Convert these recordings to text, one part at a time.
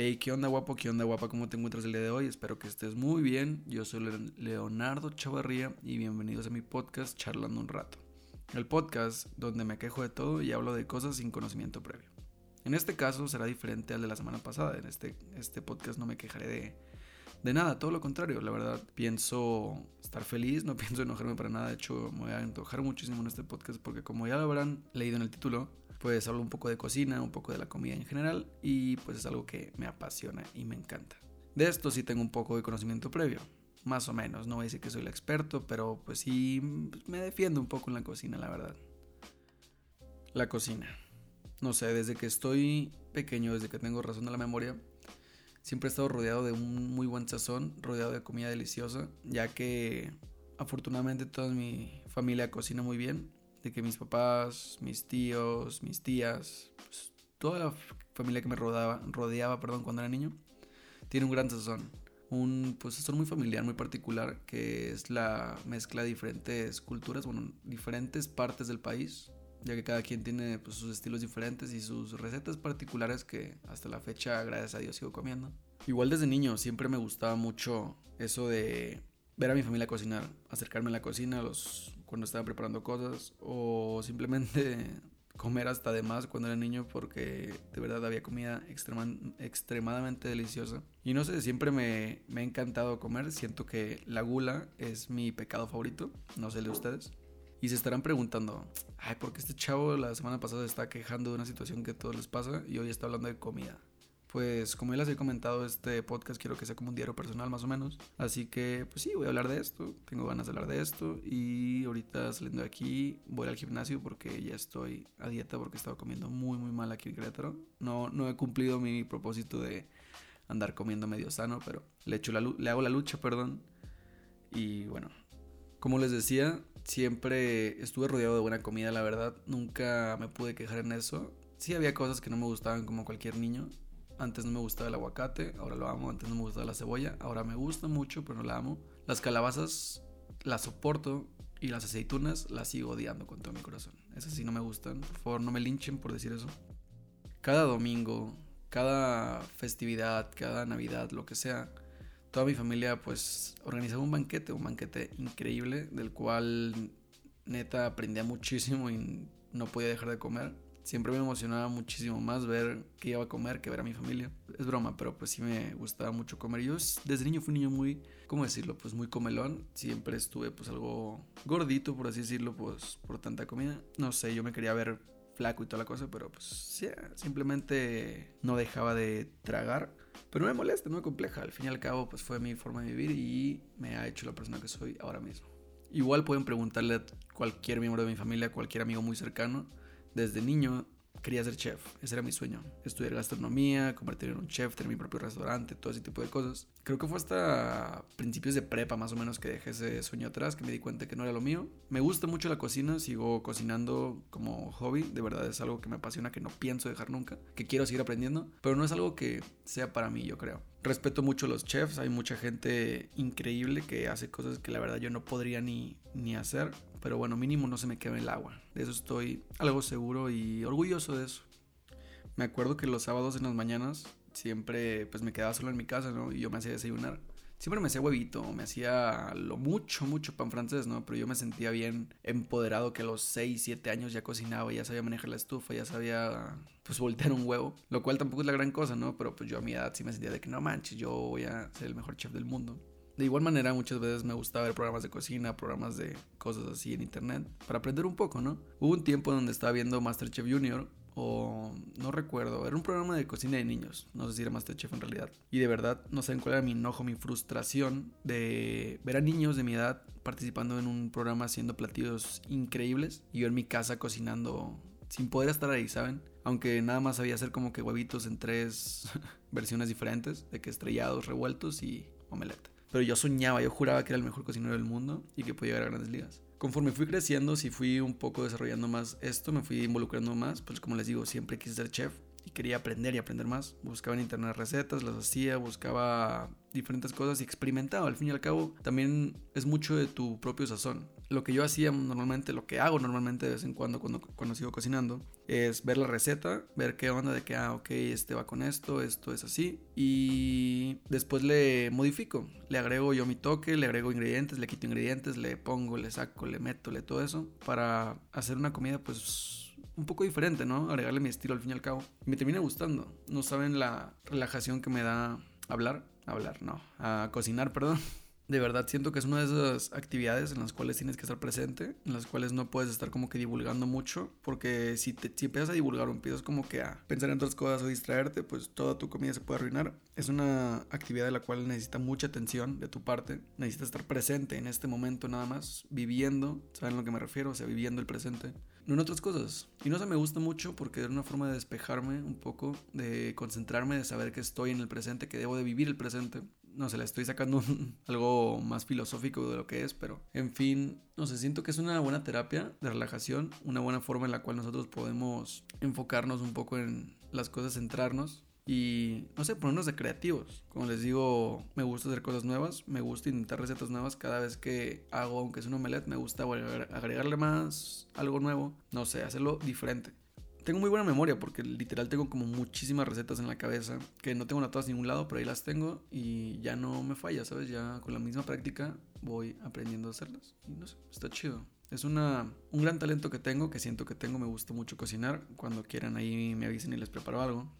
Hey, ¿qué onda guapo? ¿Qué onda guapa? ¿Cómo te encuentras el día de hoy? Espero que estés muy bien. Yo soy Leonardo Chavarría y bienvenidos a mi podcast Charlando un rato. El podcast donde me quejo de todo y hablo de cosas sin conocimiento previo. En este caso será diferente al de la semana pasada. En este, este podcast no me quejaré de, de nada, todo lo contrario. La verdad, pienso estar feliz, no pienso enojarme para nada. De hecho, me voy a enojar muchísimo en este podcast porque como ya lo habrán leído en el título, pues hablo un poco de cocina, un poco de la comida en general y pues es algo que me apasiona y me encanta. De esto sí tengo un poco de conocimiento previo, más o menos, no voy a que soy el experto, pero pues sí me defiendo un poco en la cocina, la verdad. La cocina. No sé, desde que estoy pequeño, desde que tengo razón de la memoria, siempre he estado rodeado de un muy buen sazón, rodeado de comida deliciosa, ya que afortunadamente toda mi familia cocina muy bien de que mis papás, mis tíos, mis tías, pues, toda la familia que me rodeaba, rodeaba perdón, cuando era niño, tiene un gran sazón. Un pues, sazón muy familiar, muy particular, que es la mezcla de diferentes culturas, bueno, diferentes partes del país, ya que cada quien tiene pues, sus estilos diferentes y sus recetas particulares que hasta la fecha, gracias a Dios, sigo comiendo. Igual desde niño siempre me gustaba mucho eso de ver a mi familia cocinar, acercarme a la cocina los, cuando estaba preparando cosas o simplemente comer hasta de más cuando era niño porque de verdad había comida extremadamente deliciosa. Y no sé, siempre me, me ha encantado comer, siento que la gula es mi pecado favorito, no sé de ustedes. Y se estarán preguntando, ay, ¿por qué este chavo la semana pasada está quejando de una situación que todos les pasa y hoy está hablando de comida? Pues como ya les he comentado, este podcast quiero que sea como un diario personal más o menos. Así que pues sí, voy a hablar de esto, tengo ganas de hablar de esto y ahorita saliendo de aquí voy al gimnasio porque ya estoy a dieta porque he comiendo muy muy mal aquí en Querétaro. No, no he cumplido mi propósito de andar comiendo medio sano, pero le, echo la, le hago la lucha, perdón. Y bueno, como les decía, siempre estuve rodeado de buena comida, la verdad. Nunca me pude quejar en eso. Sí había cosas que no me gustaban como cualquier niño, antes no me gustaba el aguacate, ahora lo amo. Antes no me gustaba la cebolla, ahora me gusta mucho, pero no la amo. Las calabazas las soporto y las aceitunas las sigo odiando con todo mi corazón. Esas sí no me gustan. Por favor, no me linchen por decir eso. Cada domingo, cada festividad, cada Navidad, lo que sea, toda mi familia pues organizaba un banquete, un banquete increíble del cual neta aprendía muchísimo y no podía dejar de comer siempre me emocionaba muchísimo más ver qué iba a comer que ver a mi familia. Es broma, pero pues sí me gustaba mucho comer. Yo desde niño fui un niño muy, ¿cómo decirlo? Pues muy comelón. Siempre estuve pues algo gordito, por así decirlo, pues por tanta comida. No sé, yo me quería ver flaco y toda la cosa, pero pues sí, simplemente no dejaba de tragar. Pero no me molesta, no me compleja. Al fin y al cabo, pues fue mi forma de vivir y me ha hecho la persona que soy ahora mismo. Igual pueden preguntarle a cualquier miembro de mi familia, cualquier amigo muy cercano desde niño quería ser chef, ese era mi sueño. Estudiar gastronomía, convertirme en un chef, tener mi propio restaurante, todo ese tipo de cosas. Creo que fue hasta principios de prepa más o menos que dejé ese sueño atrás, que me di cuenta que no era lo mío. Me gusta mucho la cocina, sigo cocinando como hobby, de verdad es algo que me apasiona, que no pienso dejar nunca, que quiero seguir aprendiendo, pero no es algo que sea para mí, yo creo. Respeto mucho a los chefs, hay mucha gente increíble que hace cosas que la verdad yo no podría ni, ni hacer, pero bueno, mínimo no se me queda el agua. De eso estoy algo seguro y orgulloso de eso. Me acuerdo que los sábados en las mañanas siempre pues me quedaba solo en mi casa, ¿no? Y yo me hacía desayunar. Siempre me hacía huevito, me hacía lo mucho, mucho pan francés, ¿no? Pero yo me sentía bien empoderado que a los 6, 7 años ya cocinaba, ya sabía manejar la estufa, ya sabía pues voltear un huevo. Lo cual tampoco es la gran cosa, ¿no? Pero pues yo a mi edad sí me sentía de que no manches, yo voy a ser el mejor chef del mundo. De igual manera, muchas veces me gustaba ver programas de cocina, programas de cosas así en internet, para aprender un poco, ¿no? Hubo un tiempo donde estaba viendo Masterchef Junior, o no recuerdo, era un programa de cocina de niños, no sé si era Masterchef en realidad. Y de verdad, no saben cuál era mi enojo, mi frustración de ver a niños de mi edad participando en un programa haciendo platillos increíbles y yo en mi casa cocinando sin poder estar ahí, ¿saben? Aunque nada más sabía hacer como que huevitos en tres versiones diferentes, de que estrellados, revueltos y omelette. Pero yo soñaba, yo juraba que era el mejor cocinero del mundo y que podía llegar a grandes ligas. Conforme fui creciendo, si fui un poco desarrollando más esto, me fui involucrando más, pues como les digo, siempre quise ser chef y quería aprender y aprender más. Buscaba en internet recetas, las hacía, buscaba diferentes cosas y experimentaba. Al fin y al cabo, también es mucho de tu propio sazón. Lo que yo hacía normalmente, lo que hago normalmente de vez en cuando cuando, cuando sigo cocinando, es ver la receta, ver qué onda de que, ah, ok, este va con esto, esto es así. Y después le modifico, le agrego yo mi toque, le agrego ingredientes, le quito ingredientes, le pongo, le saco, le meto, le todo eso, para hacer una comida pues un poco diferente, ¿no? Agregarle mi estilo al fin y al cabo. Y me termina gustando. No saben la relajación que me da hablar. Hablar, no. A cocinar, perdón. De verdad siento que es una de esas actividades en las cuales tienes que estar presente, en las cuales no puedes estar como que divulgando mucho, porque si, te, si empiezas a divulgar o empiezas como que a pensar en otras cosas o distraerte, pues toda tu comida se puede arruinar. Es una actividad de la cual necesita mucha atención de tu parte, necesitas estar presente en este momento nada más, viviendo, ¿saben lo que me refiero? O sea, viviendo el presente no en otras cosas. Y no se me gusta mucho porque es una forma de despejarme un poco, de concentrarme, de saber que estoy en el presente, que debo de vivir el presente. No sé, le estoy sacando algo más filosófico de lo que es, pero en fin, no sé, siento que es una buena terapia de relajación, una buena forma en la cual nosotros podemos enfocarnos un poco en las cosas, centrarnos y no sé, ponernos de creativos. Como les digo, me gusta hacer cosas nuevas, me gusta intentar recetas nuevas. Cada vez que hago, aunque es un omelette, me gusta agregarle más algo nuevo. No sé, hacerlo diferente. Tengo muy buena memoria porque literal tengo como muchísimas recetas en la cabeza que no tengo todas en ningún lado, pero ahí las tengo y ya no me falla, ¿sabes? Ya con la misma práctica voy aprendiendo a hacerlas. Y no sé, está chido. Es una, un gran talento que tengo, que siento que tengo, me gusta mucho cocinar. Cuando quieran ahí me avisen y les preparo algo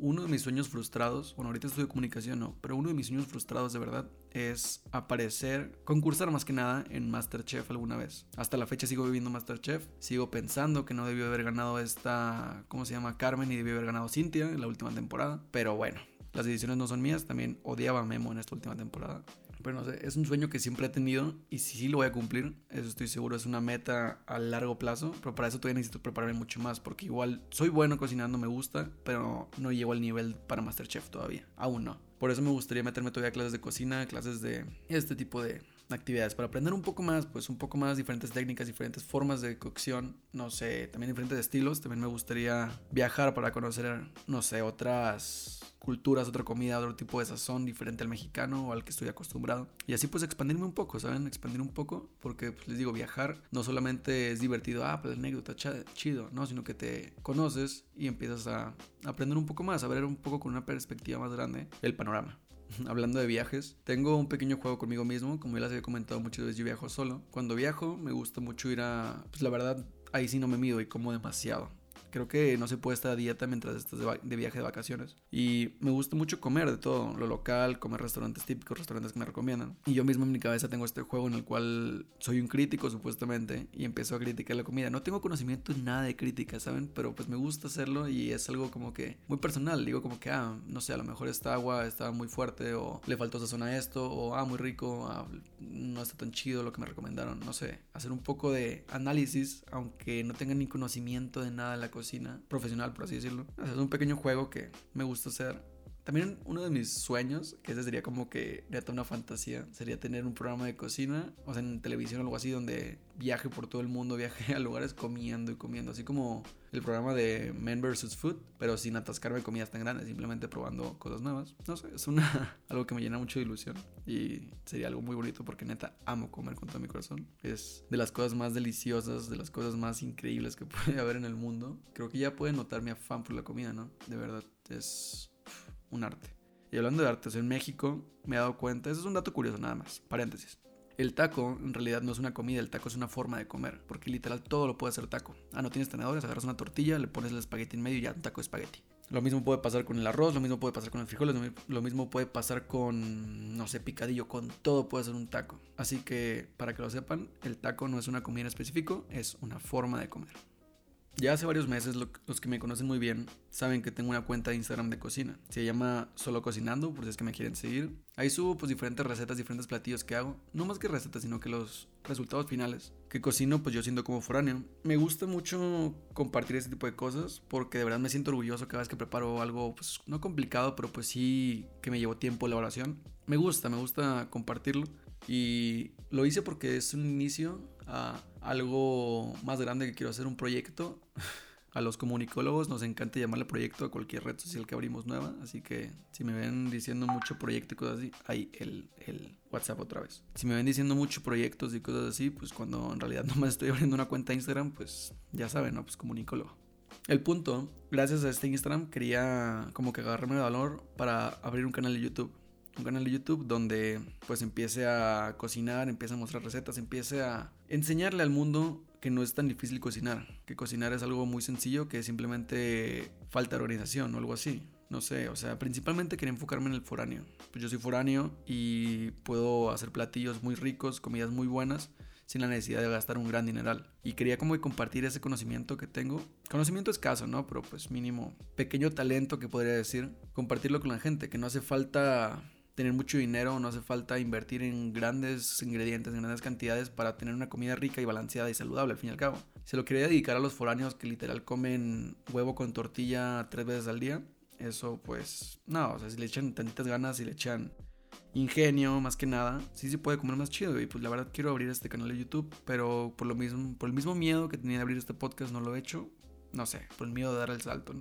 uno de mis sueños frustrados, bueno, ahorita estudio comunicación, no, pero uno de mis sueños frustrados de verdad es aparecer, concursar más que nada en Masterchef alguna vez. Hasta la fecha sigo viviendo Masterchef, sigo pensando que no debió haber ganado esta, ¿cómo se llama? Carmen y debió haber ganado Cintia en la última temporada, pero bueno, las decisiones no son mías, también odiaba a Memo en esta última temporada. Pero no sé, es un sueño que siempre he tenido y sí lo voy a cumplir, eso estoy seguro, es una meta a largo plazo, pero para eso todavía necesito prepararme mucho más, porque igual soy bueno cocinando, me gusta, pero no llego al nivel para Masterchef todavía, aún no. Por eso me gustaría meterme todavía a clases de cocina, clases de este tipo de actividades, para aprender un poco más, pues un poco más diferentes técnicas, diferentes formas de cocción, no sé, también diferentes estilos, también me gustaría viajar para conocer, no sé, otras culturas, otra comida, otro tipo de sazón diferente al mexicano o al que estoy acostumbrado. Y así pues expandirme un poco, ¿saben? Expandir un poco porque pues, les digo, viajar no solamente es divertido, ah, pues anécdota chido, no, sino que te conoces y empiezas a aprender un poco más, a ver un poco con una perspectiva más grande el panorama. Hablando de viajes, tengo un pequeño juego conmigo mismo, como ya les he comentado muchas veces, yo viajo solo. Cuando viajo me gusta mucho ir a, pues la verdad, ahí sí no me mido y como demasiado. Creo que no se puede estar a dieta mientras estás de, viaje de vacaciones. Y me gusta mucho comer de todo, lo local, comer restaurantes típicos, restaurantes que me recomiendan. Y yo mismo en mi cabeza tengo este juego en el cual soy un crítico supuestamente y empiezo a criticar la comida. No tengo conocimiento en nada de crítica, ¿saben? Pero pues me gusta hacerlo y es algo como que muy personal. Digo como que, ah, no sé, a lo mejor esta agua estaba muy fuerte o le faltó sazón a esto o, ah, muy rico, ah, no está tan chido lo que me recomendaron. No sé, hacer un poco de análisis, aunque no tenga ni conocimiento de nada de la cocina profesional, por así decirlo. es un pequeño juego que me gusta hacer. También uno de mis sueños, que ese sería como que neta una fantasía, sería tener un programa de cocina, o sea, en televisión o algo así, donde viaje por todo el mundo, viaje a lugares comiendo y comiendo, así como el programa de Men vs. Food, pero sin atascarme comidas tan grandes, simplemente probando cosas nuevas. No sé, es una, algo que me llena mucho de ilusión y sería algo muy bonito porque neta amo comer con todo mi corazón. Es de las cosas más deliciosas, de las cosas más increíbles que puede haber en el mundo. Creo que ya pueden notar mi afán por la comida, ¿no? De verdad, es un arte. Y hablando de artes, en México me he dado cuenta, eso es un dato curioso nada más, paréntesis. El taco en realidad no es una comida, el taco es una forma de comer, porque literal todo lo puede hacer taco. Ah, no tienes tenedores, agarras una tortilla, le pones el espagueti en medio y ya un taco de espagueti. Lo mismo puede pasar con el arroz, lo mismo puede pasar con el frijoles, lo mismo puede pasar con, no sé, picadillo, con todo puede ser un taco. Así que, para que lo sepan, el taco no es una comida en específico, es una forma de comer. Ya hace varios meses los que me conocen muy bien saben que tengo una cuenta de Instagram de cocina. Se llama Solo Cocinando, por si es que me quieren seguir. Ahí subo pues diferentes recetas, diferentes platillos que hago. No más que recetas, sino que los resultados finales. Que cocino pues yo siendo como foráneo. Me gusta mucho compartir este tipo de cosas porque de verdad me siento orgulloso cada vez que preparo algo pues no complicado, pero pues sí que me llevó tiempo la elaboración. Me gusta, me gusta compartirlo. Y lo hice porque es un inicio a algo más grande que quiero hacer, un proyecto. A los comunicólogos nos encanta llamarle proyecto a cualquier red social que abrimos nueva. Así que si me ven diciendo mucho proyecto y cosas así, ahí el, el WhatsApp otra vez. Si me ven diciendo mucho proyectos y cosas así, pues cuando en realidad nomás estoy abriendo una cuenta de Instagram, pues ya saben, ¿no? Pues comunicólogo. El punto, gracias a este Instagram quería como que agarrarme de valor para abrir un canal de YouTube un canal de YouTube donde pues empiece a cocinar, empiece a mostrar recetas, empiece a enseñarle al mundo que no es tan difícil cocinar, que cocinar es algo muy sencillo, que simplemente falta organización o algo así. No sé, o sea, principalmente quería enfocarme en el foráneo. Pues yo soy foráneo y puedo hacer platillos muy ricos, comidas muy buenas, sin la necesidad de gastar un gran dineral. Y quería como compartir ese conocimiento que tengo. Conocimiento escaso, ¿no? Pero pues mínimo, pequeño talento que podría decir, compartirlo con la gente, que no hace falta tener mucho dinero, no hace falta invertir en grandes ingredientes, en grandes cantidades para tener una comida rica y balanceada y saludable al fin y al cabo. Se lo quería dedicar a los foráneos que literal comen huevo con tortilla tres veces al día. Eso pues, no, o sea, si le echan tantitas ganas y le echan ingenio más que nada, sí se puede comer más chido y pues la verdad quiero abrir este canal de YouTube, pero por lo mismo, por el mismo miedo que tenía de abrir este podcast no lo he hecho, no sé, por el miedo de dar el salto.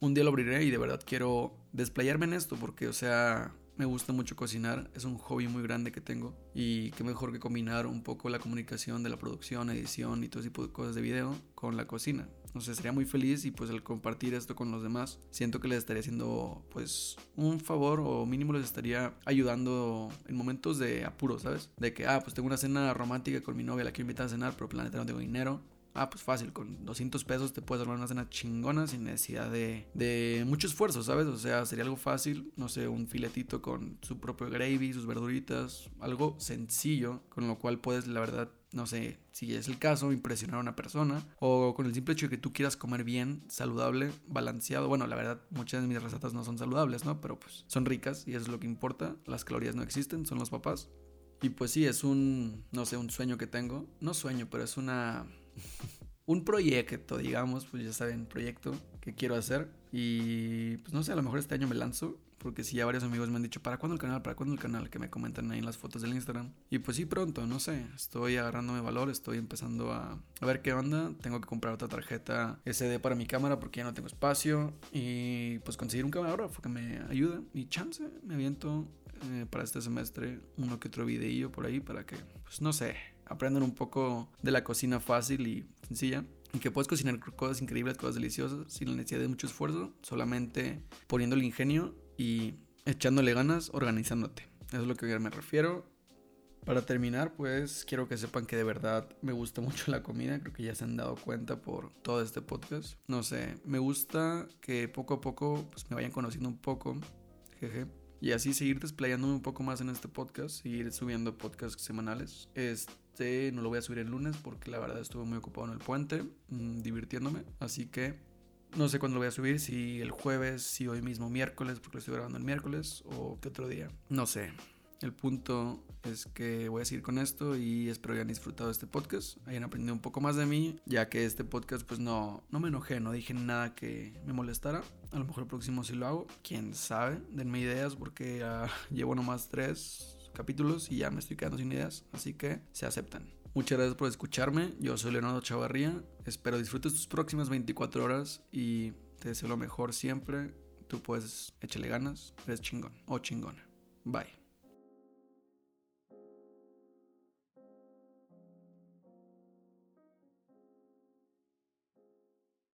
Un día lo abriré y de verdad quiero desplayarme en esto porque, o sea, me gusta mucho cocinar, es un hobby muy grande que tengo y qué mejor que combinar un poco la comunicación de la producción, edición y todo tipo de cosas de video con la cocina. No sé, sería muy feliz y pues al compartir esto con los demás, siento que les estaría haciendo pues un favor o mínimo les estaría ayudando en momentos de apuro, ¿sabes? De que, ah, pues tengo una cena romántica con mi novia, la quiero invitar a cenar, pero planeta no tengo dinero Ah, pues fácil, con 200 pesos te puedes armar una cena chingona sin necesidad de, de mucho esfuerzo, ¿sabes? O sea, sería algo fácil, no sé, un filetito con su propio gravy, sus verduritas, algo sencillo, con lo cual puedes, la verdad, no sé, si es el caso, impresionar a una persona o con el simple hecho de que tú quieras comer bien, saludable, balanceado. Bueno, la verdad, muchas de mis recetas no son saludables, ¿no? Pero pues son ricas y eso es lo que importa. Las calorías no existen, son los papás. Y pues sí, es un, no sé, un sueño que tengo. No sueño, pero es una un proyecto, digamos, pues ya saben, proyecto que quiero hacer. Y pues no sé, a lo mejor este año me lanzo. Porque sí, ya varios amigos me han dicho, ¿para cuándo el canal? ¿Para cuándo el canal? Que me comentan ahí en las fotos del Instagram. Y pues sí, pronto, no sé. Estoy agarrándome valor, estoy empezando a, a ver qué onda. Tengo que comprar otra tarjeta SD para mi cámara porque ya no tengo espacio. Y pues conseguir un camarógrafo que me ayude. Y chance, me aviento eh, para este semestre uno que otro videillo por ahí para que, pues no sé, aprendan un poco de la cocina fácil y sencilla. Y que puedes cocinar cosas increíbles, cosas deliciosas, sin la necesidad de mucho esfuerzo, solamente poniendo el ingenio y echándole ganas, organizándote. Eso es lo que me refiero. Para terminar, pues quiero que sepan que de verdad me gusta mucho la comida. Creo que ya se han dado cuenta por todo este podcast. No sé, me gusta que poco a poco pues, me vayan conociendo un poco. Jeje. Y así seguir desplayándome un poco más en este podcast, seguir subiendo podcasts semanales. Este no lo voy a subir el lunes porque la verdad estuve muy ocupado en el puente, mm, divirtiéndome. Así que no sé cuándo lo voy a subir, si el jueves, si hoy mismo miércoles, porque lo estoy grabando el miércoles, o qué otro día. No sé. El punto es que voy a seguir con esto y espero hayan disfrutado este podcast, hayan aprendido un poco más de mí, ya que este podcast pues no, no me enojé, no dije nada que me molestara. A lo mejor el próximo sí lo hago, quién sabe, denme ideas porque llevo nomás tres capítulos y ya me estoy quedando sin ideas, así que se aceptan. Muchas gracias por escucharme, yo soy Leonardo Chavarría, espero disfrutes tus próximas 24 horas y te deseo lo mejor siempre, tú puedes échale ganas, eres chingón o chingona. Bye.